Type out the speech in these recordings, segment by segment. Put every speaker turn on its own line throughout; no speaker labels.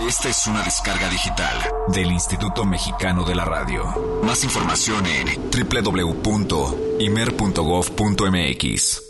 Esta es una descarga digital del Instituto Mexicano de la Radio. Más información en www.imer.gov.mx.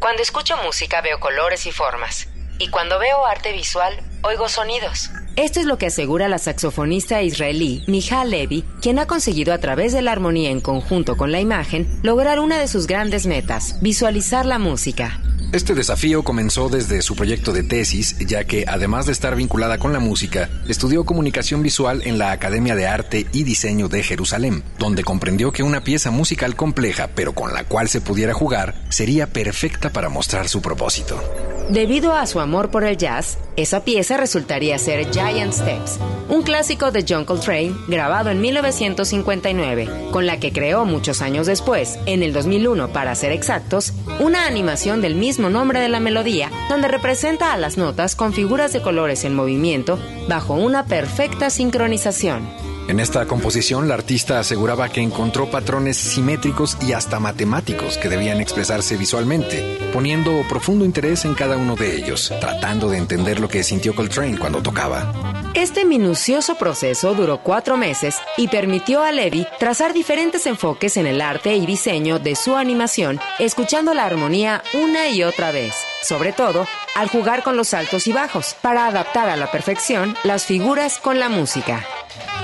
Cuando escucho música veo colores y formas. Y cuando veo arte visual, oigo sonidos. Esto es lo que asegura la saxofonista israelí Michal Levy, quien ha conseguido a través de la armonía en conjunto con la imagen lograr una de sus grandes metas, visualizar la música.
Este desafío comenzó desde su proyecto de tesis, ya que además de estar vinculada con la música, estudió comunicación visual en la Academia de Arte y Diseño de Jerusalén, donde comprendió que una pieza musical compleja, pero con la cual se pudiera jugar, sería perfecta para mostrar su propósito.
Debido a su amor por el jazz, esa pieza resultaría ser Giant Steps, un clásico de John Coltrane grabado en 1959, con la que creó muchos años después, en el 2001 para ser exactos, una animación del mismo nombre de la melodía, donde representa a las notas con figuras de colores en movimiento bajo una perfecta sincronización.
En esta composición, la artista aseguraba que encontró patrones simétricos y hasta matemáticos que debían expresarse visualmente, poniendo profundo interés en cada uno de ellos, tratando de entender lo que sintió Coltrane cuando tocaba.
Este minucioso proceso duró cuatro meses y permitió a Levy trazar diferentes enfoques en el arte y diseño de su animación, escuchando la armonía una y otra vez, sobre todo al jugar con los altos y bajos, para adaptar a la perfección las figuras con la música.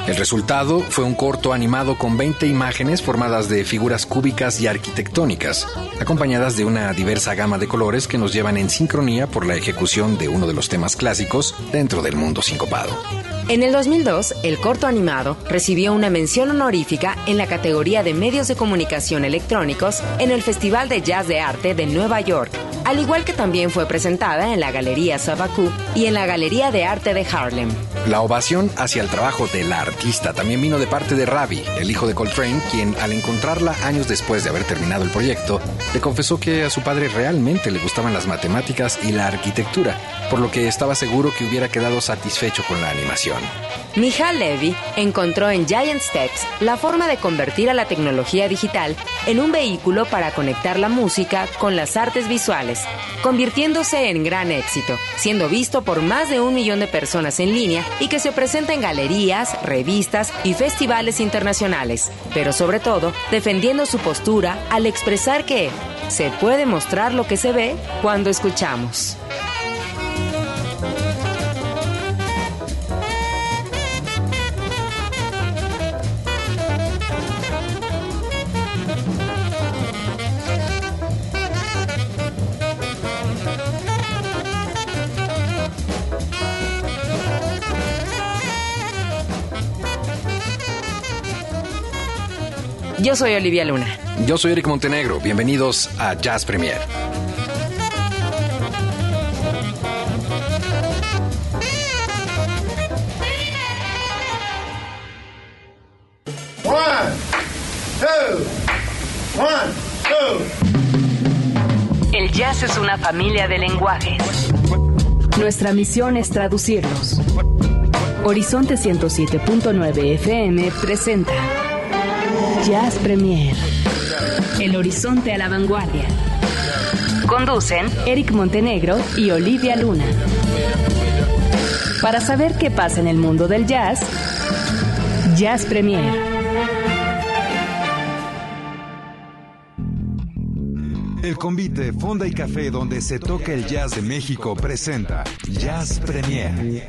El resultado fue un corto animado con 20 imágenes formadas de figuras cúbicas y arquitectónicas, acompañadas de una diversa gama de colores que nos llevan en sincronía por la ejecución de uno de los temas clásicos dentro del mundo sincopado.
En el 2002, el corto animado recibió una mención honorífica en la categoría de medios de comunicación electrónicos en el Festival de Jazz de Arte de Nueva York, al igual que también fue presentada en la Galería Sabaku y en la Galería de Arte de Harlem.
La ovación hacia el trabajo de la artista también vino de parte de Ravi, el hijo de Coltrane, quien al encontrarla años después de haber terminado el proyecto, le confesó que a su padre realmente le gustaban las matemáticas y la arquitectura, por lo que estaba seguro que hubiera quedado satisfecho con la animación.
Michal Levy encontró en Giant Steps la forma de convertir a la tecnología digital en un vehículo para conectar la música con las artes visuales, convirtiéndose en gran éxito, siendo visto por más de un millón de personas en línea y que se presenta en galerías, revistas y festivales internacionales, pero sobre todo defendiendo su postura al expresar que se puede mostrar lo que se ve cuando escuchamos. Yo soy Olivia Luna.
Yo soy Eric Montenegro. Bienvenidos a Jazz Premier.
One, two, one, two.
El jazz es una familia de lenguajes. Nuestra misión es traducirlos. Horizonte 107.9 FM presenta Jazz Premier. El horizonte a la vanguardia. Conducen Eric Montenegro y Olivia Luna. Para saber qué pasa en el mundo del jazz, Jazz Premier.
El convite Fonda y Café donde se toca el jazz de México presenta Jazz Premier.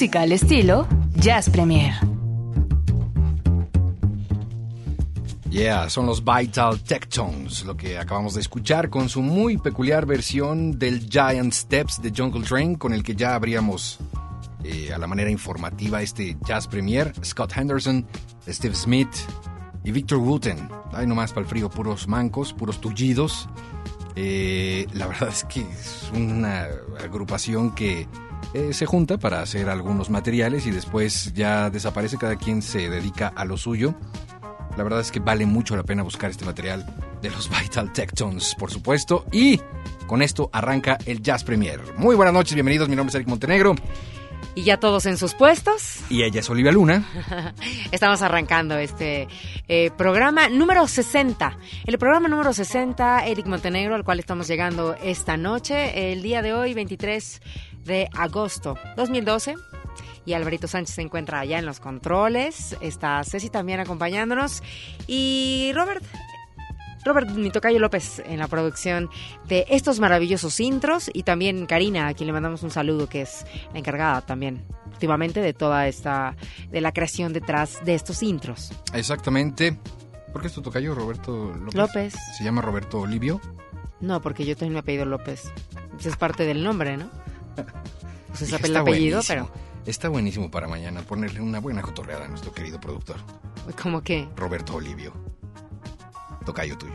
Música al estilo Jazz Premier.
Yeah, son los Vital Tectones, lo que acabamos de escuchar con su muy peculiar versión del Giant Steps de Jungle Train, con el que ya abríamos eh, a la manera informativa este Jazz Premier. Scott Henderson, Steve Smith y Victor Wooten. Hay nomás para el frío, puros mancos, puros tullidos. Eh, la verdad es que es una agrupación que eh, se junta para hacer algunos materiales y después ya desaparece, cada quien se dedica a lo suyo. La verdad es que vale mucho la pena buscar este material de los Vital Tectones, por supuesto. Y con esto arranca el Jazz Premier. Muy buenas noches, bienvenidos. Mi nombre es Eric Montenegro.
Y ya todos en sus puestos.
Y ella es Olivia Luna.
Estamos arrancando este eh, programa número 60. El programa número 60, Eric Montenegro, al cual estamos llegando esta noche, el día de hoy, 23 de agosto 2012 y Alvarito Sánchez se encuentra allá en los controles. Está Ceci también acompañándonos. Y Robert, Robert Mitocayo López en la producción de estos maravillosos intros y también Karina, a quien le mandamos un saludo, que es la encargada también últimamente de toda esta, de la creación detrás de estos intros.
Exactamente. ¿Por qué es tu tocayo, Roberto López?
López.
¿Se llama Roberto Olivio?
No, porque yo también me apellido López. Pues es parte del nombre, ¿no? Pues es el apellido,
buenísimo.
pero
Está buenísimo para mañana ponerle una buena cotorreada a nuestro querido productor,
como que
Roberto Olivio. Tocayo tuyo.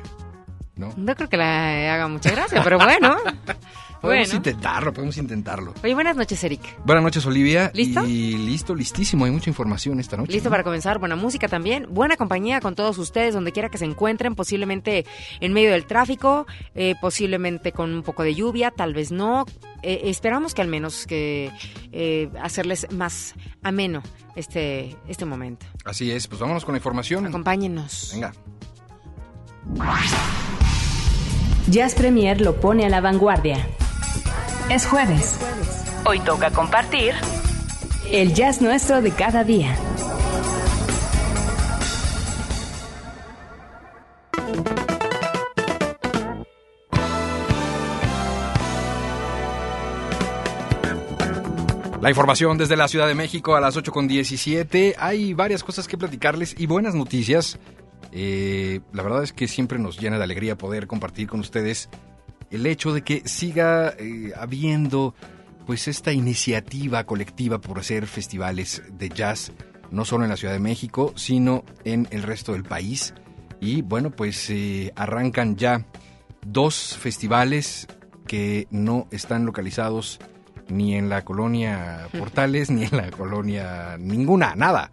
¿No?
no creo que le haga mucha gracia, pero bueno.
Podemos
bueno.
intentarlo, podemos intentarlo.
Oye, buenas noches, Eric.
Buenas noches, Olivia.
¿Listo?
Y listo, listísimo. Hay mucha información esta noche.
Listo
¿no?
para comenzar, buena música también, buena compañía con todos ustedes, donde quiera que se encuentren, posiblemente en medio del tráfico, eh, posiblemente con un poco de lluvia, tal vez no. Eh, esperamos que al menos que eh, hacerles más ameno este, este momento.
Así es, pues vámonos con la información.
Acompáñenos.
Venga.
Jazz Premier lo pone a la vanguardia. Es jueves. Hoy toca compartir el jazz nuestro de cada día.
La información desde la Ciudad de México a las 8 con 17. Hay varias cosas que platicarles y buenas noticias. Eh, la verdad es que siempre nos llena de alegría poder compartir con ustedes el hecho de que siga eh, habiendo pues esta iniciativa colectiva por hacer festivales de jazz, no solo en la Ciudad de México, sino en el resto del país. Y bueno, pues eh, arrancan ya dos festivales que no están localizados ni en la colonia Portales, ni en la colonia ninguna, nada.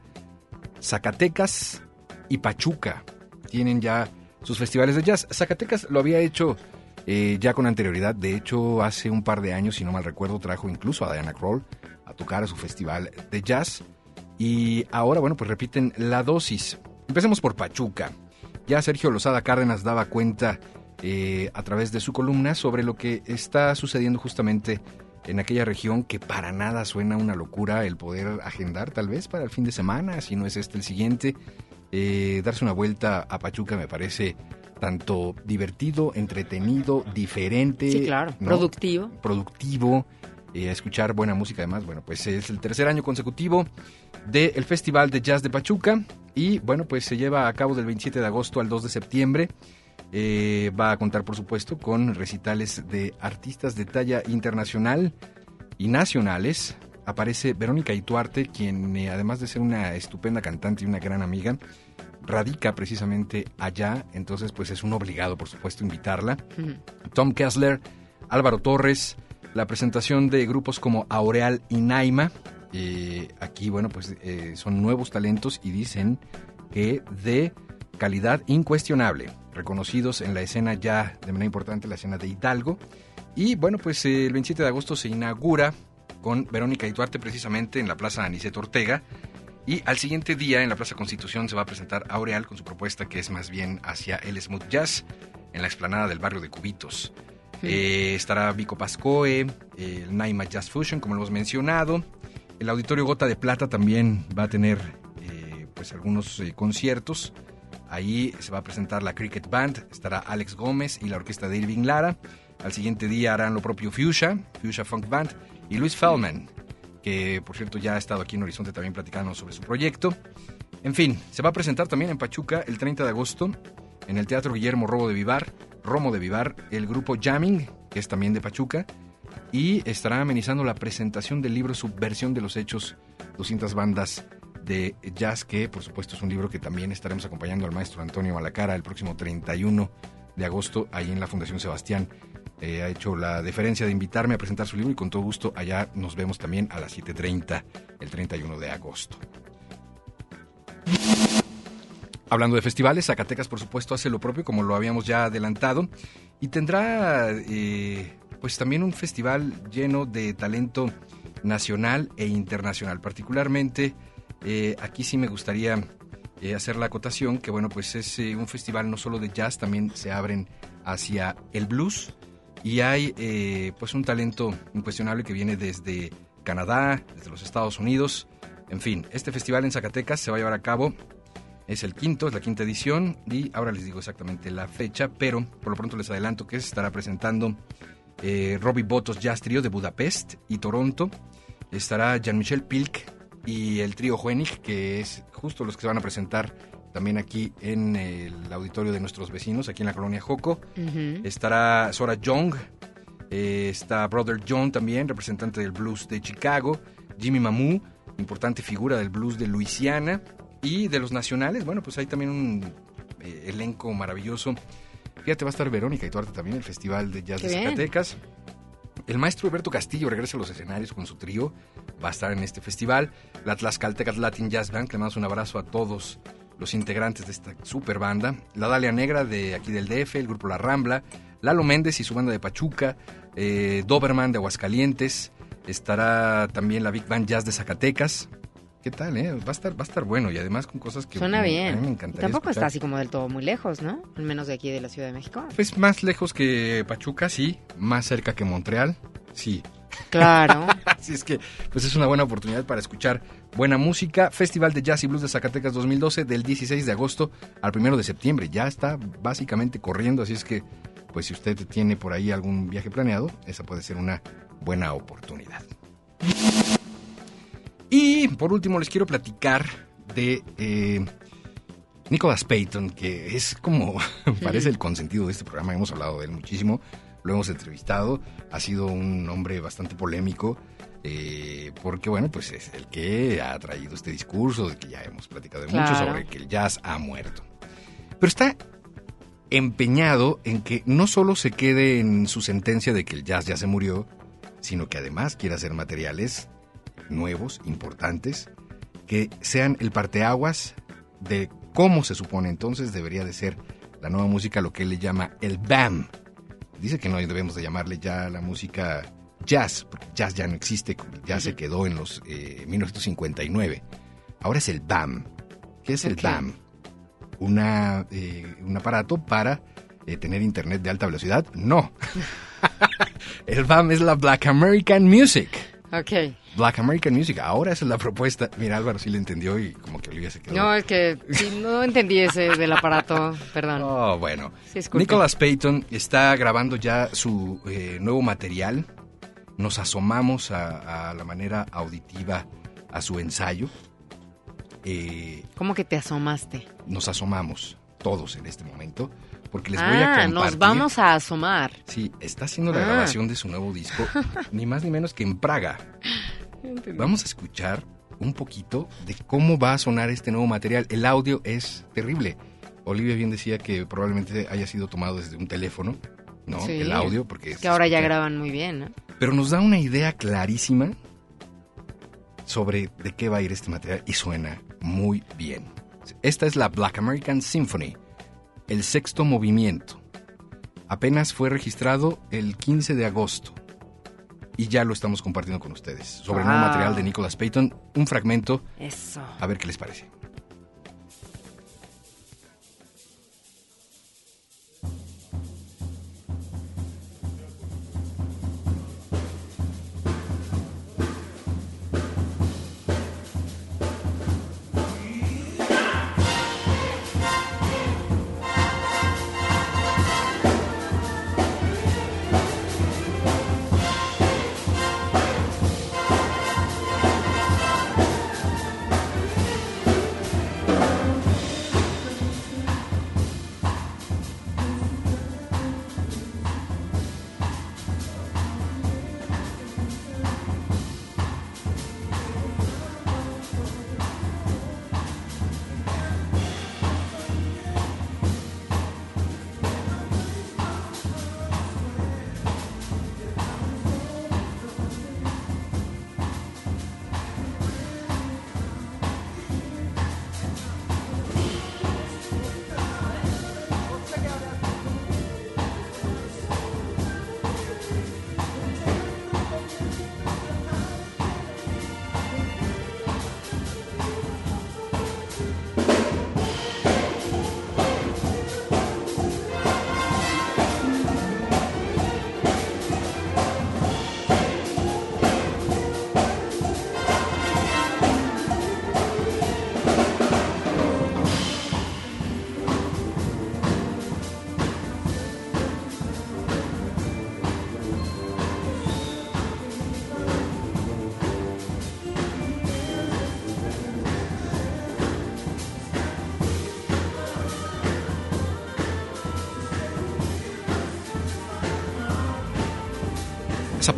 Zacatecas y Pachuca tienen ya sus festivales de jazz. Zacatecas lo había hecho eh, ya con anterioridad. De hecho, hace un par de años, si no mal recuerdo, trajo incluso a Diana Kroll a tocar a su festival de jazz. Y ahora, bueno, pues repiten la dosis. Empecemos por Pachuca. Ya Sergio Lozada Cárdenas daba cuenta eh, a través de su columna sobre lo que está sucediendo justamente en aquella región que para nada suena una locura el poder agendar tal vez para el fin de semana, si no es este el siguiente. Eh, darse una vuelta a Pachuca me parece tanto divertido, entretenido, diferente.
Sí, claro,
¿no?
productivo.
Productivo, eh, escuchar buena música además. Bueno, pues es el tercer año consecutivo del Festival de Jazz de Pachuca y bueno, pues se lleva a cabo del 27 de agosto al 2 de septiembre. Eh, va a contar, por supuesto, con recitales de artistas de talla internacional y nacionales. Aparece Verónica Ituarte, quien eh, además de ser una estupenda cantante y una gran amiga, radica precisamente allá, entonces pues es un obligado, por supuesto, invitarla. Tom Kessler, Álvaro Torres, la presentación de grupos como Aureal y Naima. Eh, aquí, bueno, pues eh, son nuevos talentos y dicen que de calidad incuestionable, reconocidos en la escena ya de manera importante, la escena de Hidalgo. Y bueno, pues eh, el 27 de agosto se inaugura con Verónica y Duarte precisamente en la Plaza Aniceto Ortega. Y al siguiente día en la Plaza Constitución se va a presentar Aureal con su propuesta que es más bien hacia el smooth jazz en la explanada del barrio de Cubitos. Eh, estará Vico Pascoe, el Naima Jazz Fusion, como lo hemos mencionado. El Auditorio Gota de Plata también va a tener eh, pues algunos eh, conciertos. Ahí se va a presentar la Cricket Band, estará Alex Gómez y la orquesta de Irving Lara. Al siguiente día harán lo propio Fuchsia, Fuchsia Funk Band y Luis Feldman. Que por cierto ya ha estado aquí en Horizonte también platicando sobre su proyecto. En fin, se va a presentar también en Pachuca el 30 de agosto en el Teatro Guillermo Robo de Vivar, Romo de Vivar, el grupo Jamming, que es también de Pachuca, y estará amenizando la presentación del libro Subversión de los Hechos, 200 bandas de jazz, que por supuesto es un libro que también estaremos acompañando al maestro Antonio Malacara el próximo 31 de agosto, ahí en la Fundación Sebastián. Eh, ha hecho la deferencia de invitarme a presentar su libro y con todo gusto allá nos vemos también a las 7.30 el 31 de agosto. Hablando de festivales, Zacatecas por supuesto hace lo propio como lo habíamos ya adelantado y tendrá eh, pues también un festival lleno de talento nacional e internacional. Particularmente eh, aquí sí me gustaría hacer la acotación que bueno pues es un festival no solo de jazz, también se abren hacia el blues y hay eh, pues un talento incuestionable que viene desde Canadá, desde los Estados Unidos. En fin, este festival en Zacatecas se va a llevar a cabo. Es el quinto, es la quinta edición y ahora les digo exactamente la fecha, pero por lo pronto les adelanto que se estará presentando eh, Robbie Botos Jazz Trio de Budapest y Toronto. Estará Jean-Michel Pilk y el trío Juenig, que es justo los que se van a presentar también aquí en el auditorio de nuestros vecinos, aquí en la colonia Joco. Estará Sora Young, eh, está Brother John también, representante del blues de Chicago, Jimmy Mamu, importante figura del blues de Luisiana, y de los nacionales, bueno, pues hay también un eh, elenco maravilloso. Fíjate, va a estar Verónica y Tuarte también, el Festival de Jazz de Zacatecas. El maestro Alberto Castillo regresa a los escenarios con su trío, va a estar en este festival. La Tlaxcaltecas Latin Jazz Band, le mandamos un abrazo a todos los integrantes de esta super banda, la Dalia Negra de aquí del DF, el grupo La Rambla, Lalo Méndez y su banda de Pachuca, eh, Doberman de Aguascalientes, estará también la Big Band Jazz de Zacatecas. ¿Qué tal, eh? Va a estar, va a estar bueno y además con cosas que
Suena
me,
bien.
a mí me encantaría
Tampoco
escuchar.
está así como del todo muy lejos, ¿no? Al menos de aquí de la Ciudad de México.
Pues más lejos que Pachuca, sí. Más cerca que Montreal, sí.
Claro.
Así es que, pues es una buena oportunidad para escuchar buena música. Festival de Jazz y Blues de Zacatecas 2012 del 16 de agosto al 1 de septiembre. Ya está básicamente corriendo, así es que, pues si usted tiene por ahí algún viaje planeado, esa puede ser una buena oportunidad. Y por último les quiero platicar de eh, Nicholas Payton, que es como parece el consentido de este programa. Hemos hablado de él muchísimo, lo hemos entrevistado. Ha sido un hombre bastante polémico. eh, porque bueno, pues es el que ha traído este discurso de que ya hemos platicado mucho sobre que el jazz ha muerto. Pero está empeñado en que no solo se quede en su sentencia de que el jazz ya se murió, sino que además quiere hacer materiales nuevos, importantes, que sean el parteaguas de cómo se supone entonces debería de ser la nueva música, lo que él le llama el BAM. Dice que no debemos de llamarle ya la música jazz, porque jazz ya no existe, ya se quedó en los eh, 1959. Ahora es el BAM. ¿Qué es el. BAM? Una, eh, un aparato para eh, tener internet de alta velocidad. No. el BAM es la Black American Music.
ok.
Black American Music, ahora esa es la propuesta. Mira, Álvaro sí le entendió y como que Olivia se quedó.
No, es que sí, no entendí ese del aparato, perdón.
Oh, bueno.
Sí.
Nicholas Payton está grabando ya su eh, nuevo material. Nos asomamos a, a la manera auditiva a su ensayo. Eh,
¿Cómo que te asomaste?
nos asomamos todos en este momento porque les voy a
Ah,
compartir.
nos vamos a asomar.
Sí, está haciendo la
Ah.
grabación de su nuevo disco, ni más ni menos que en Praga. Vamos a escuchar un poquito de cómo va a sonar este nuevo material. El audio es terrible. Olivia bien decía que probablemente haya sido tomado desde un teléfono, ¿no?
Sí.
El audio, porque...
Es que ahora ya graban muy bien, ¿no?
Pero nos da una idea clarísima sobre de qué va a ir este material y suena muy bien. Esta es la Black American Symphony, el sexto movimiento. Apenas fue registrado el 15 de agosto y ya lo estamos compartiendo con ustedes. Sobre el nuevo
Wow.
material de Nicholas Payton, un fragmento,
Eso.
a ver qué les parece.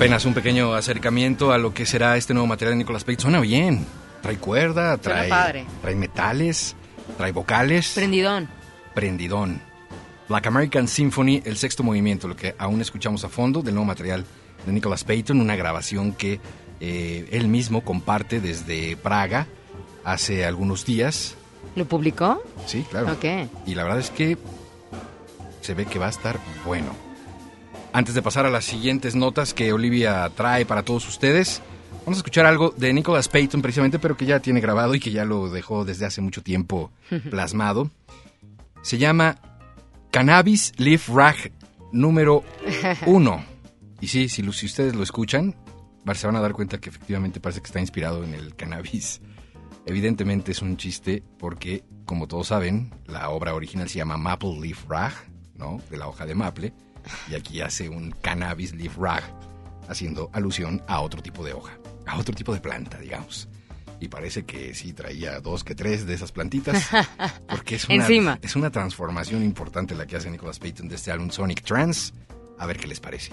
Apenas un pequeño acercamiento a lo que será este nuevo material de Nicolas Page. Suena bien. Trae cuerda, trae,
padre.
trae metales, trae vocales.
Prendidón.
Prendidón. Black American Symphony, el sexto movimiento, lo que aún escuchamos a fondo del nuevo material de Nicholas Payton, una grabación que eh, él mismo comparte desde Praga hace algunos días.
¿Lo publicó?
Sí, claro.
Ok.
Y la verdad es que se ve que va a estar bueno. Antes de pasar a las siguientes notas que Olivia trae para todos ustedes, vamos a escuchar algo de Nicholas Payton precisamente, pero que ya tiene grabado y que ya lo dejó desde hace mucho tiempo plasmado. Se llama Cannabis Leaf Rag número uno. Y sí, si, si ustedes lo escuchan, se van a dar cuenta que efectivamente parece que está inspirado en el cannabis. Evidentemente es un chiste porque, como todos saben, la obra original se llama Maple Leaf Rag, ¿no? De la hoja de maple. Y aquí hace un cannabis leaf rag, haciendo alusión a otro tipo de hoja, a otro tipo de planta, digamos. Y parece que sí traía dos que tres de esas plantitas, porque es una,
Encima.
es una transformación importante la que hace Nicholas Payton de este álbum Sonic Trance. A ver qué les parece.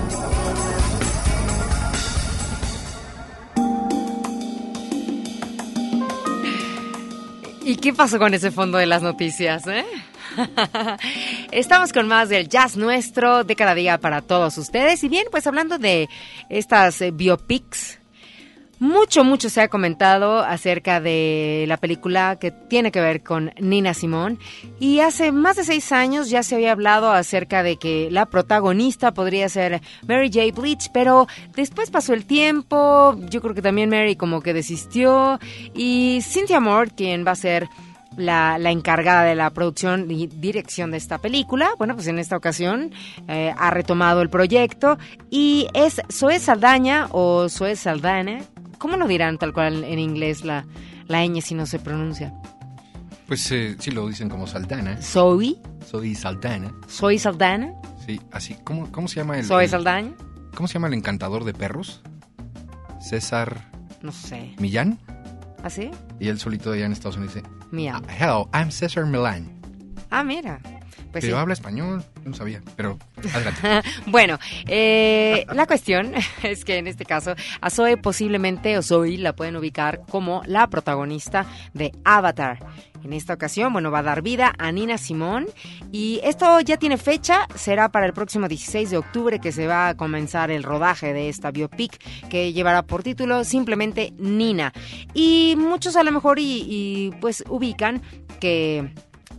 Qué pasó con ese fondo de las noticias? Eh? Estamos con más del jazz nuestro de cada día para todos ustedes. Y bien, pues hablando de estas eh, biopics mucho, mucho se ha comentado acerca de la película que tiene que ver con Nina Simón y hace más de seis años ya se había hablado acerca de que la protagonista podría ser Mary J. Bleach, pero después pasó el tiempo, yo creo que también Mary como que desistió y Cynthia Moore, quien va a ser la, encargada de la producción y dirección de esta película. Bueno, pues en esta ocasión eh, ha retomado el proyecto y es Zoe Saldaña o Zoe Saldana, ¿Cómo lo dirán tal cual en inglés la, la ñ si no se pronuncia?
Pues eh, sí lo dicen como Saldana.
¿Soy?
Soy Saldana.
¿Soy Saldana?
Sí, así. ¿Cómo, cómo se llama el...
¿Soy Saldaña?
¿Cómo se llama el encantador de perros? César...
No sé.
¿Millán?
¿Ah, sí?
Y él solito allá en Estados Unidos dice...
Millán.
Hello, I'm César Millán.
Ah, mira.
Pues pero habla español, no sabía, pero
bueno, eh, la cuestión es que en este caso a Zoe posiblemente o Zoe la pueden ubicar como la protagonista de Avatar. En esta ocasión, bueno, va a dar vida a Nina Simón y esto ya tiene fecha, será para el próximo 16 de octubre que se va a comenzar el rodaje de esta biopic que llevará por título simplemente Nina. Y muchos a lo mejor y pues ubican que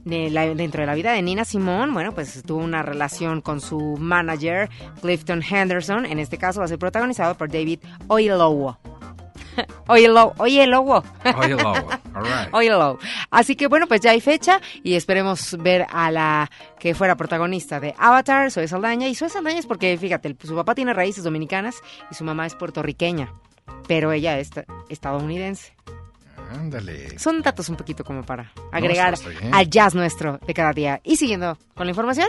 dentro de la vida de Nina Simón, bueno, pues tuvo una relación con su manager, Clifton Henderson. En este caso va a ser protagonizado por David Oyelowo. Oyelowo, Oyelowo.
Oyelowo, all right.
Oyelowo. Así que bueno, pues ya hay fecha y esperemos ver a la que fuera protagonista de Avatar, Zoe Saldaña. Y Zoe Saldaña es porque, fíjate, su papá tiene raíces dominicanas y su mamá es puertorriqueña, pero ella es estadounidense.
Ándale.
Son datos un poquito como para agregar al jazz nuestro de cada día. Y siguiendo con la información.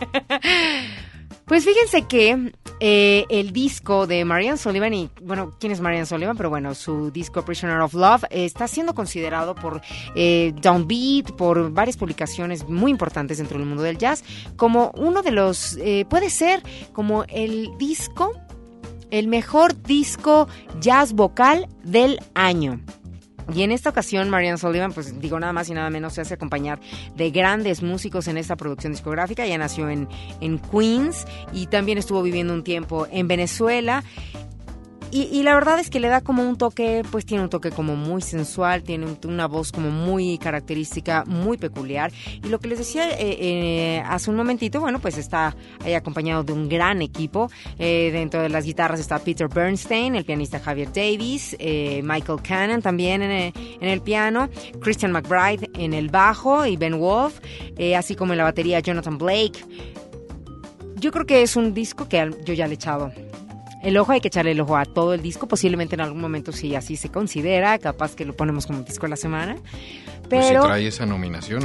Pues fíjense que eh, el disco de Marianne Sullivan, y bueno, ¿quién es Marianne Sullivan? Pero bueno, su disco Prisoner of Love está siendo considerado por eh, Downbeat, por varias publicaciones muy importantes dentro del mundo del jazz, como uno de los, eh, puede ser como el disco el mejor disco jazz vocal del año. Y en esta ocasión, Marianne Sullivan, pues digo nada más y nada menos, se hace acompañar de grandes músicos en esta producción discográfica. Ella nació en, en Queens y también estuvo viviendo un tiempo en Venezuela. Y, la verdad es que le da como un toque, pues tiene un toque como muy sensual, tiene una voz como muy característica, muy peculiar. Y lo que les decía eh, eh, hace un momentito, bueno, pues está ahí acompañado de un gran equipo. Eh, dentro de las guitarras está Peter Bernstein, el pianista Javier Davis, Michael Cannon también en el, piano, Christian McBride en el bajo y Ben Wolf, así como en la batería Jonathan Blake. Yo creo que es un disco que yo ya le he echado el ojo hay que echarle el ojo a todo el disco, posiblemente en algún momento si así se considera, capaz que lo ponemos como disco de la semana. Pero
pues si trae esa nominación,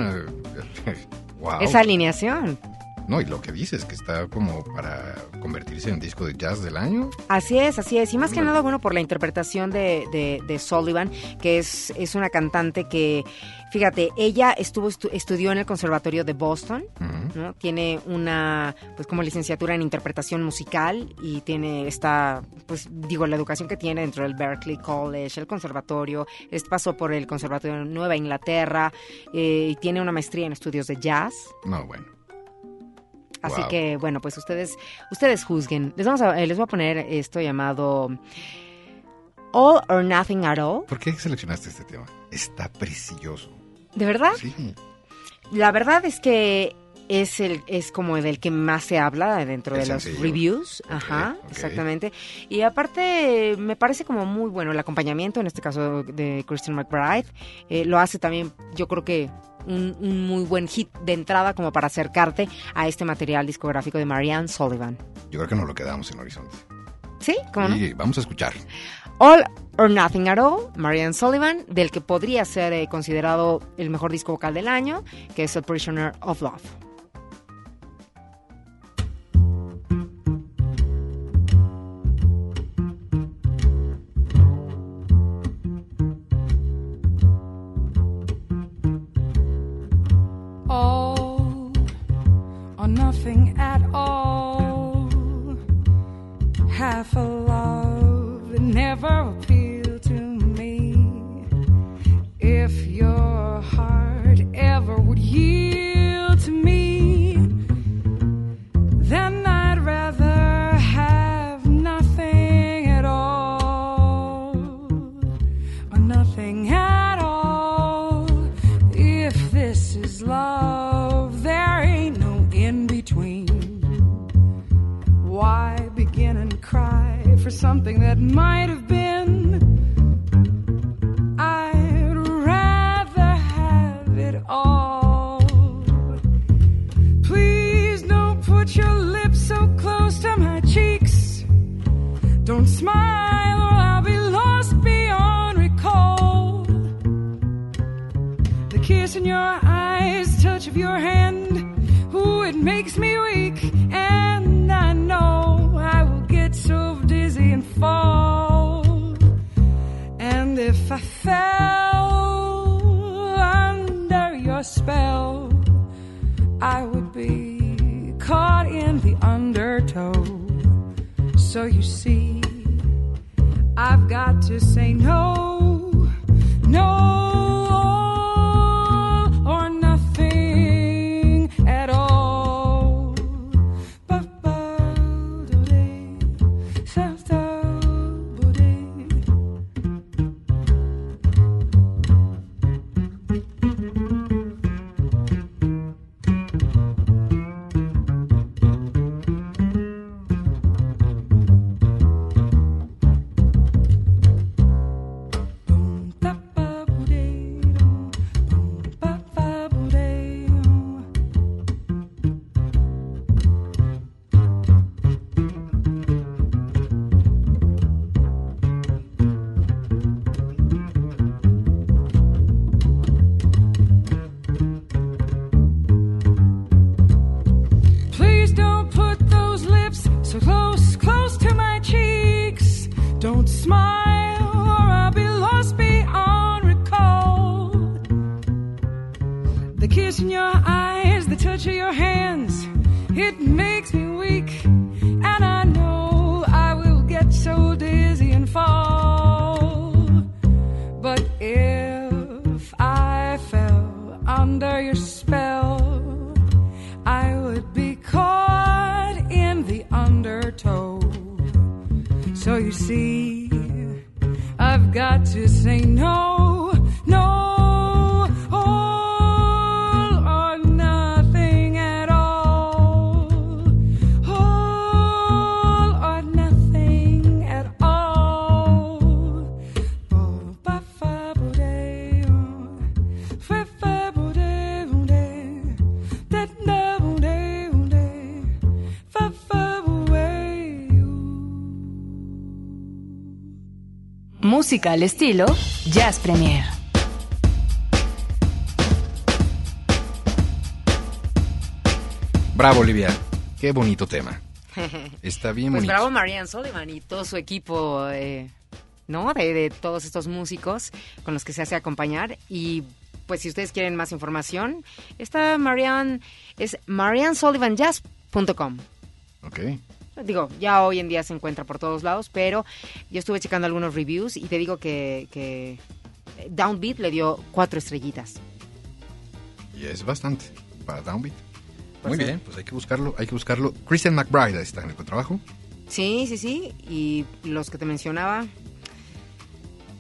wow.
Eh, esa alineación.
No, y lo que dices, que está como para convertirse en disco de jazz del año.
Así es, así es. Y más que nada, bueno, por la interpretación de, de, Sullivan, que es, es una cantante que, fíjate, ella estuvo estudió en el Conservatorio de Boston, ¿no? Tiene una, pues como licenciatura en interpretación musical y tiene esta, pues digo, la educación que tiene dentro del Berkeley College, el conservatorio, pasó por el Conservatorio de Nueva Inglaterra eh, y tiene una maestría en estudios de jazz.
No, bueno.
Así que, bueno, pues ustedes, ustedes juzguen. Les, vamos a, eh, les voy a poner esto llamado All or Nothing at All.
¿Por qué seleccionaste este tema? Está precioso.
¿De verdad?
Sí.
La verdad es que es el es como del que más se habla dentro de los reviews ajá exactamente y aparte me parece como muy bueno el acompañamiento en este caso de Christian McBride eh, lo hace también yo creo que un, muy buen hit de entrada como para acercarte a este material discográfico de Marianne Sullivan.
Yo creo que nos lo quedamos en Horizonte.
Sí, ¿cómo no?
Y vamos a escuchar.
All or Nothing at All, Marianne Sullivan, del que podría ser eh, considerado el mejor disco vocal del año, que es A Prisoner of Love.
Nothing at all. Half a love that never appealed to me. If your heart something that might have been?
Música al estilo Jazz Premier.
Bravo, Olivia. Qué bonito tema. Está bien
Pues
bonito.
bravo Marianne Sullivan y todo su equipo, eh, ¿no? De, de todos estos músicos con los que se hace acompañar. Y pues si ustedes quieren más información, esta Marianne es mariannesullivanjazz.com.
Ok.
Digo, ya hoy en día se encuentra por todos lados, pero yo estuve checando algunos reviews y te digo que, que Downbeat le dio cuatro estrellitas.
Y es bastante para Downbeat.
Pues
Muy
sí.
bien, pues hay que buscarlo, hay que buscarlo. Christian McBride ahí está en el contrabajo.
Sí, sí, sí. Y los que te mencionaba,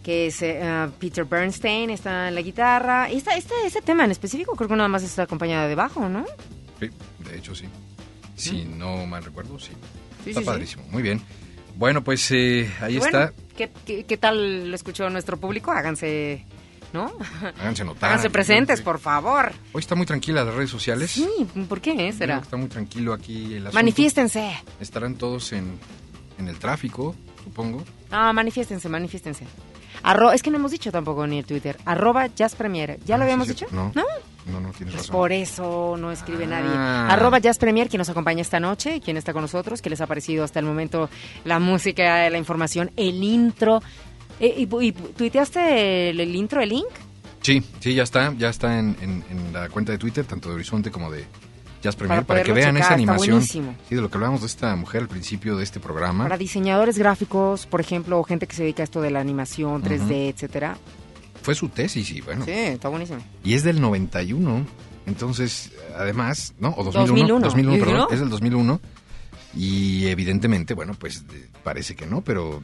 que es eh, ah, Peter Bernstein, está en la guitarra. Y esta, este, tema en específico creo que nada más está acompañada de bajo, ¿no?
Sí, de hecho sí. Si no mal recuerdo, sí.
Sí,
está
sí, sí.
padrísimo. Muy bien. Bueno, pues eh, ahí
bueno,
está.
¿qué, qué, qué tal lo escuchó nuestro público? Háganse, ¿no?
Háganse notar.
Háganse presentes, por favor.
Hoy está muy tranquila las redes sociales.
Sí, ¿por qué será?
Está muy tranquilo aquí el asunto.
Manifiéstense.
Estarán todos en en el tráfico, supongo.
Ah, manifiéstense, manifiéstense. Arro- es que no hemos dicho tampoco ni el Twitter. Arroba Jazz Premier. ¿Ya lo
Ah,
habíamos
sí,
dicho?
No.
¿No?
No, no, tienes
Pues
razón.
por eso no escribe
Ah.
nadie. Arroba Jazz Premier, quien nos acompaña esta noche, quien está con nosotros, que les ha parecido hasta el momento la música, la información, el intro. Eh, y, y tuiteaste el, el intro, el link?
Sí, sí, ya está, ya está en, en- en la cuenta de Twitter, tanto de Horizonte como de Jazz Premier, para,
Para
que vean esa
checar,
animación. Sí, de lo que hablábamos de esta mujer al principio de este programa.
Para diseñadores gráficos, por ejemplo, o gente que se dedica a esto de la animación, 3D, etcétera.
Fue su tesis y bueno.
Sí, está buenísimo.
Y es del 91, entonces, además, ¿no? O 2001.
2001.
perdón,
¿No?
es del 2001. Y evidentemente, bueno, pues parece que no, pero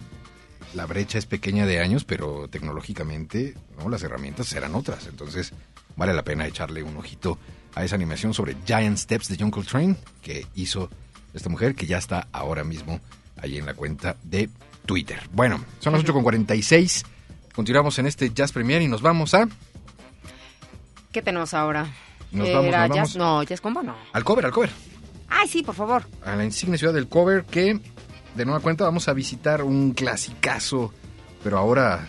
la brecha es pequeña de años, pero tecnológicamente, ¿no? Las herramientas serán otras. Entonces, vale la pena echarle un ojito a esa animación sobre Giant Steps de John Coltrane que hizo esta mujer, que ya está ahora mismo ahí en la cuenta de Twitter. Bueno, son las 8.46. Continuamos en este Jazz Premier y nos vamos a...
¿Qué tenemos ahora?
Nos vamos,
¿Era
nos
jazz?
vamos.
No, jazz combo no.
Al cover, al cover.
Ay, sí, por favor.
a la insignia ciudad del cover que de nueva cuenta vamos a visitar un clasicazo, pero ahora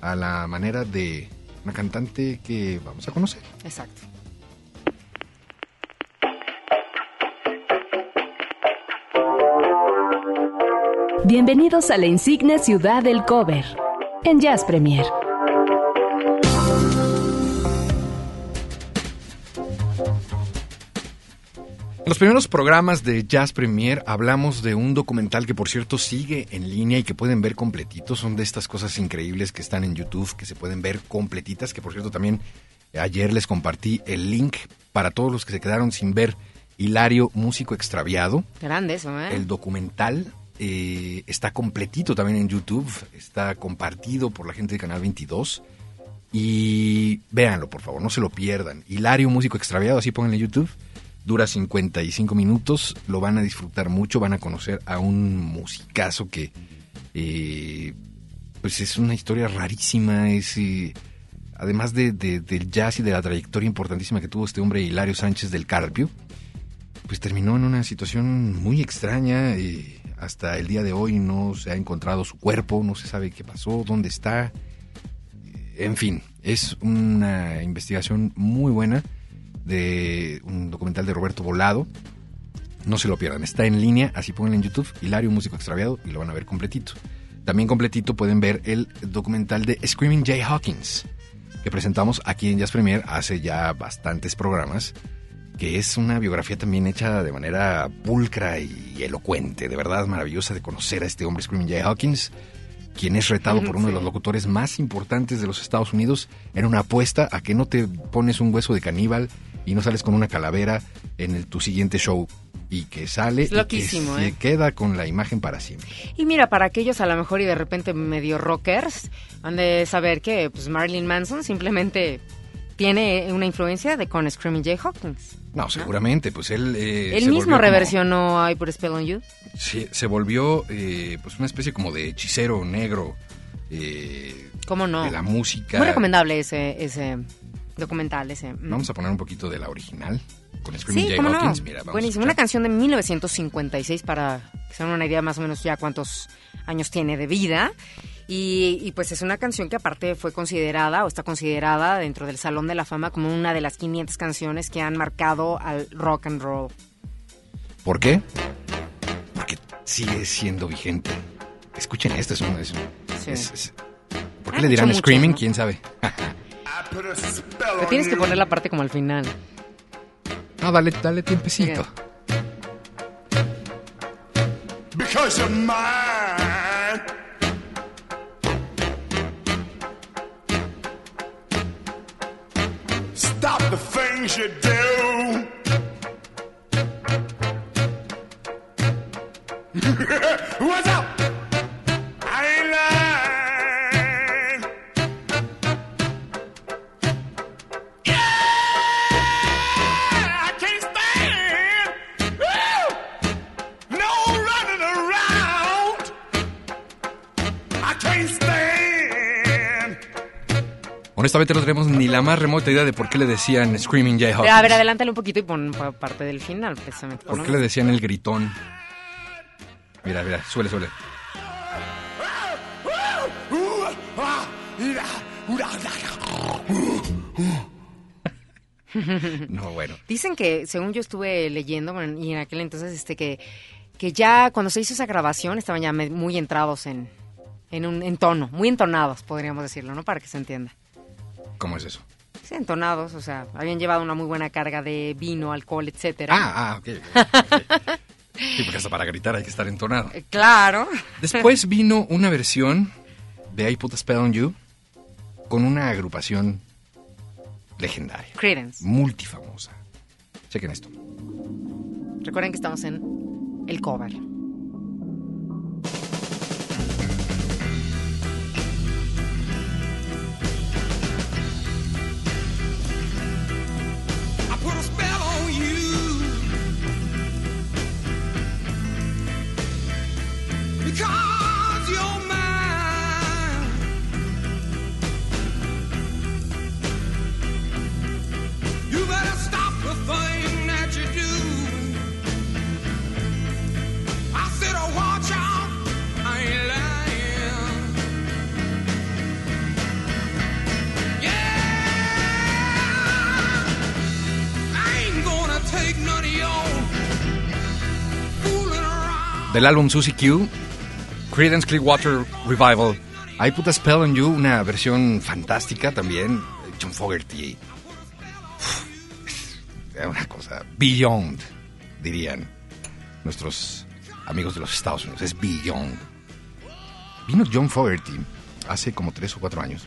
a la manera de una cantante que vamos a conocer.
Exacto.
Bienvenidos a la insigne ciudad del cover en Jazz Premier.
En los primeros programas de Jazz Premier hablamos de un documental que por cierto sigue en línea y que pueden ver completito. Son de estas cosas increíbles que están en YouTube, que se pueden ver completitas, que por cierto también ayer les compartí el link para todos los que se quedaron sin ver Hilario Músico Extraviado.
Grande eso, ¿eh?
El documental eh, está completito también en YouTube, está compartido por la gente de Canal 22. Y véanlo, por favor, no se lo pierdan. Hilario Músico Extraviado, así pónganle YouTube. Dura 55 minutos, lo van a disfrutar mucho, van a conocer a un musicazo que eh, pues es una historia rarísima, es eh, además de, de- del jazz y de la trayectoria importantísima que tuvo este hombre Hilario Sánchez del Carpio, pues terminó en una situación muy extraña. eh, hasta el día de hoy no se ha encontrado su cuerpo, no se sabe qué pasó, dónde está. En fin, es una investigación muy buena de un documental de Roberto Volado. No se lo pierdan, está en línea, así pónganlo en YouTube, Hilario Músico Extraviado, y lo van a ver completito. También completito pueden ver el documental de Screaming Jay Hawkins, que presentamos aquí en Jazz Premier hace ya bastantes programas, que es una biografía también hecha de manera pulcra y elocuente, de verdad maravillosa de conocer a este hombre Screaming Jay Hawkins, quien es retado por uno de los locutores más importantes de los Estados Unidos en una apuesta a que no te pones un hueso de caníbal y no sales con una calavera en el- tu siguiente show y que sale
Es loquísimo,
y que
¿eh?
se queda con la imagen para siempre.
Y mira, para aquellos a lo mejor y de repente medio rockers, han de saber que pues Marilyn Manson simplemente tiene una influencia de con Screaming Jay Hawkins.
No, seguramente, pues él... eh,
Él mismo
volvió como-
reversionó I Put a Spell on You.
Sí, se volvió eh, pues una especie como de hechicero negro eh,
¿Cómo no?
de la música.
Muy recomendable ese, ese documental, ese. mm.
Vamos a poner un poquito de la original con Screaming
Sí,
Jay
cómo no.
Mira,
Buenísimo. Una canción de 1956 para que se den una idea más o menos ya cuántos años tiene de vida. Y, y, pues es una canción que aparte fue considerada o está considerada dentro del Salón de la Fama como una de las 500 canciones que han marcado al rock and roll.
¿Por qué? Porque sigue siendo vigente. Escuchen esto, es un... es un-
Sí.
es- es- ¿Por qué
Han
le dirán
mucho,
Screaming?
¿no?
¿Quién sabe?
Pero tienes que poner la parte como al final.
No, dale, dale tiempecito.
Because you're mine. Stop the things you do. What's up?
Honestamente no tenemos ni la más remota idea de por qué le decían Screaming Jay Hawkins.
A ver, adelántale un poquito y pon pa- parte del final, precisamente.
¿Por qué le decían el gritón? Mira, mira, suele, suele. No, bueno.
Dicen que, según yo estuve leyendo, bueno, y en aquel entonces, este, que, que ya cuando se hizo esa grabación estaban ya muy entrados en, en un en tono, muy entonados, podríamos decirlo, ¿no? Para que se entienda.
¿Cómo es eso?
Sí, entonados, o sea, habían llevado una muy buena carga de vino, alcohol, etcétera.
Ah, ah, ok. ok. Sí, porque hasta para gritar hay que estar entonado.
Eh, Claro.
Después vino una versión de I Put a Spell on You con una agrupación legendaria,
Credence.
multifamosa. Chequen esto.
Recuerden que estamos en el cover.
Del álbum Susie Q, Creedence Clearwater Revival, I Put a Spell on You, una versión fantástica también. John Fogerty. Una cosa beyond, dirían nuestros amigos de los Estados Unidos. Es beyond. Vino John Fogerty hace como tres o cuatro años.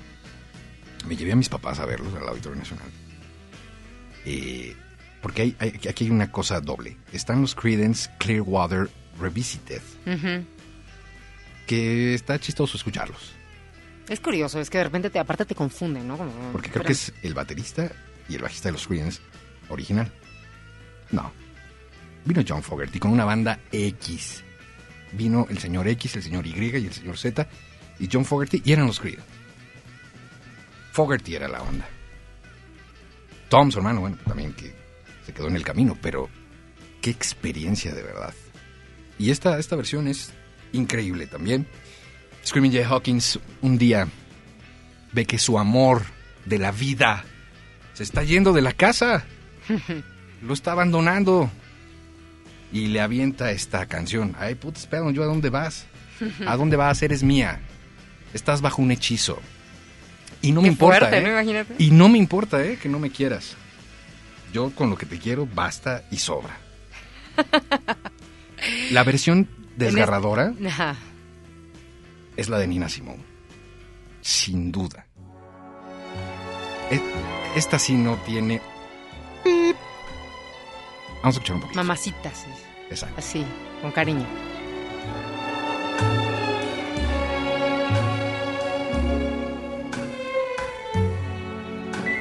Me llevé a mis papás a verlos al Auditorio Nacional. Eh, porque hay, hay- aquí hay una cosa doble. Están los Creedence Clearwater Revisited, que está chistoso escucharlos.
Es curioso, es que de repente te, aparte te confunden, ¿no? Como-
Porque creo que es el baterista y el bajista de los Creedence original. No. Vino John Fogerty con una banda X. Vino el señor X, el señor Y y el señor Z. Y John Fogerty y eran los Creedence. Fogerty era la onda. Tom, su hermano, bueno, también que se quedó en el camino, pero qué experiencia de verdad. Y esta, esta versión es increíble también. Screaming Jay Hawkins un día ve que su amor de la vida se está yendo de la casa. Lo está abandonando. Y le avienta esta canción. Ay, puta, espera, yo a dónde vas? ¿A dónde vas? Eres mía. Estás bajo un hechizo. Y no me importa,
fuerte,
¿eh?
¿no? Imagínate.
Y no me importa, ¿eh? Que no me quieras. Yo con lo que te quiero basta y sobra. La versión desgarradora es la de Nina Simone. Sin duda. E- Esta sí no tiene... Vamos a escuchar un poquito.
Mamacita, sí.
Exacto.
Así, con cariño.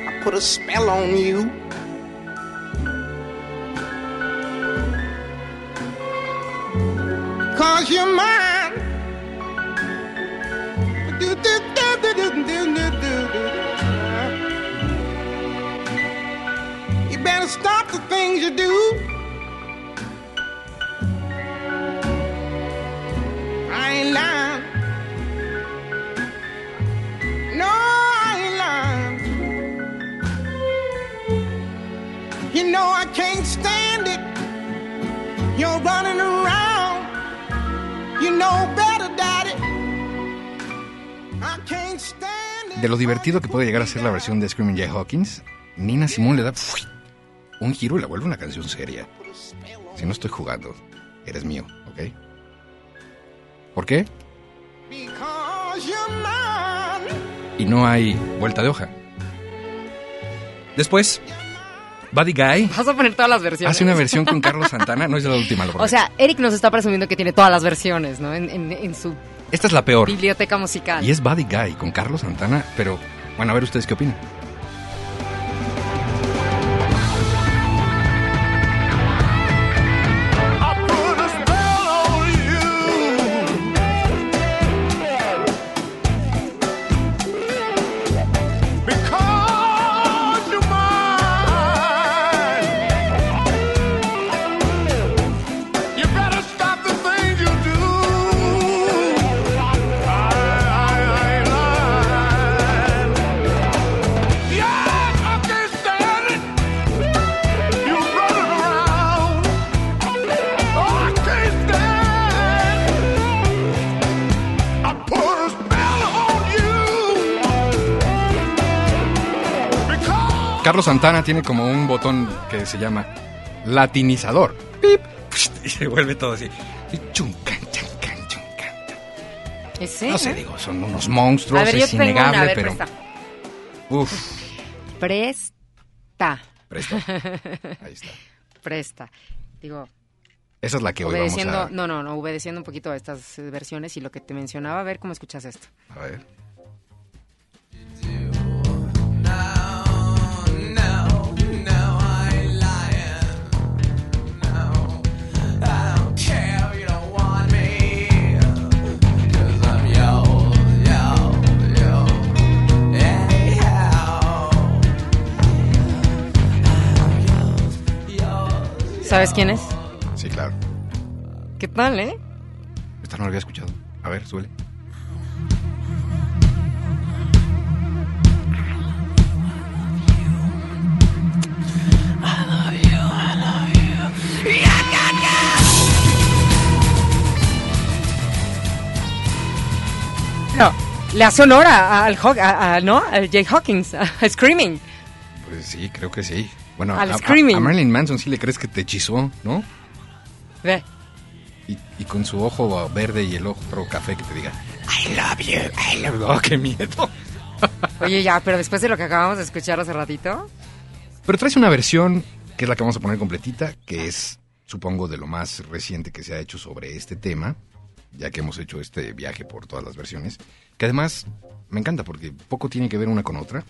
I put a spell on you. are human. Do, do, do, do, do, do, do, do. You better stop the things you do. I ain't lying. No, I ain't lying. You know I can't stand it. You're running
De lo divertido que puede llegar a ser la versión de Screaming Jay Hawkins, Nina Simone le da un giro y la vuelve una canción seria. Si no estoy jugando, eres mío, ¿ok? ¿Por qué? Y no hay vuelta de hoja. Después, Buddy Guy
Vas a poner todas las versiones.
hace una versión con Carlos Santana, no es la última, lo
O sea, Eric nos está presumiendo que tiene todas las versiones, ¿no? En, en- en su
Esta es la peor.
biblioteca musical.
Y es Buddy Guy con Carlos Santana, pero bueno, a ver ustedes qué opinan. Carlos Santana tiene como un botón que se llama latinizador. Pip, y se vuelve todo así. Chuncan, chancan, chuncan.
¿Ese?
No sé, digo, son unos monstruos,
A ver, yo
es
tengo una, a
innegable,
ver,
pero.
presta.
Uf,
Presta.
presta. Ahí está.
Presta. Digo,
Esa es la que hoy vamos
obedeciendo,
a.
no, no, no, obedeciendo un poquito a estas versiones y lo que te mencionaba, a ver cómo escuchas esto.
A ver.
¿Sabes quién es?
Sí, claro.
¿Qué tal, eh?
Esta no la había escuchado. A ver, suele.
No, le hace honor a- al a, a- ¿no? Al Jay Hawkins, a Screaming.
Pues sí, creo que sí. Bueno,
Al
a, a- Marilyn Manson sí le crees que te hechizó, ¿no?
Ve.
Y, y con su ojo verde y el otro café que te diga, I love you, I love you. Oh, qué miedo.
Oye, ya, pero después de lo que acabamos de escuchar hace ratito,
Pero traes una versión que es la que vamos a poner completita, que es, supongo, de lo más reciente que se ha hecho sobre este tema, ya que hemos hecho este viaje por todas las versiones, que además me encanta porque poco tiene que ver una con otra,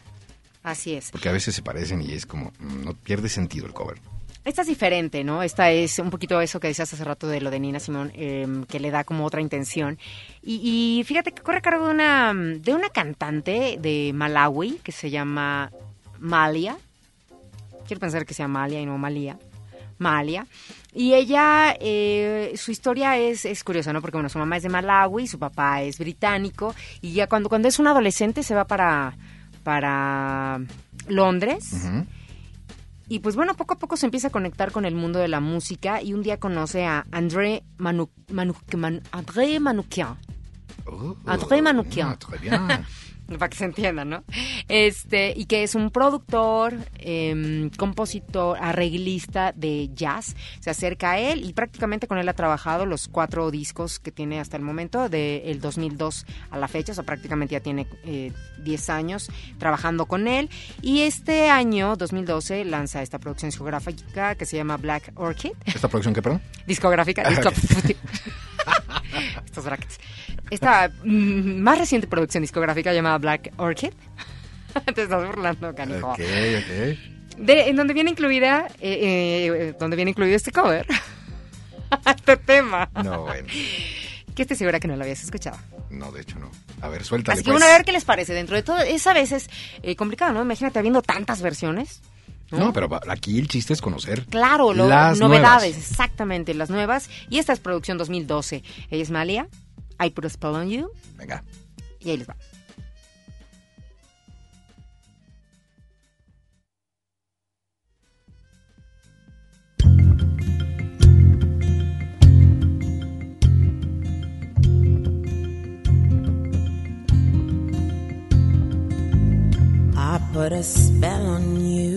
así es.
porque a veces se parecen y es como, mm, no pierde sentido el cover.
Esta es diferente, ¿no? Esta es un poquito eso que decías hace rato de lo de Nina Simón, eh, que le da como otra intención. Y, y fíjate que corre a cargo de una, de una cantante de Malawi que se llama Malia. Quiero pensar que sea Malia y no Malia. Malia. Y ella, eh, su historia es, es curiosa, ¿no? Porque, bueno, su mamá es de Malawi, su papá es británico, y ya cuando, cuando es un adolescente se va para, para Londres. Y pues bueno, poco a poco se empieza a conectar con el mundo de la música y un día conoce a André Manu, Manu, Man- André Manoukian.
Oh,
André Manoukian.
ah, très bien.
Para que se entienda, ¿no? Este, y que es un productor, em, compositor, arreglista de jazz. Se acerca a él y prácticamente con él ha trabajado los cuatro discos que tiene hasta el momento, del 2002 a la fecha, o sea, prácticamente ya tiene eh, 10 años trabajando con él. Y este año, 2012, lanza esta producción discográfica que se llama Black Orchid
¿Esta producción qué, perdón?
discográfica.
Ah,
disco- Estos brackets. Esta mm, más reciente producción discográfica llamada Black Orchid. Te estás burlando, canijo.
Ok, ok.
De- en donde viene incluida, eh, eh, donde viene incluido este cover. este tema.
No, bueno.
Que estoy segura que no lo habías escuchado.
No, de hecho no. A ver, suéltale.
Así que
pues.
bueno, a ver qué les parece. Dentro de todo, es a veces eh, complicado, ¿no? Imagínate habiendo tantas versiones.
No, pero va- aquí el chiste es conocer
Claro, lo-
las
novedades,
nuevas.
exactamente, las nuevas. Y esta es producción 2012. Ella es Malia. I put a spell on you.
Venga.
Y ahí les va.
I put a spell on you.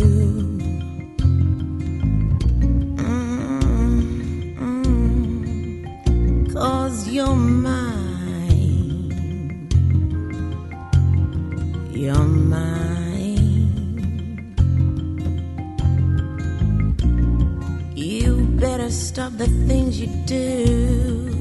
Mm, mm, Cause you're mine. You're mine. You better stop the things you do.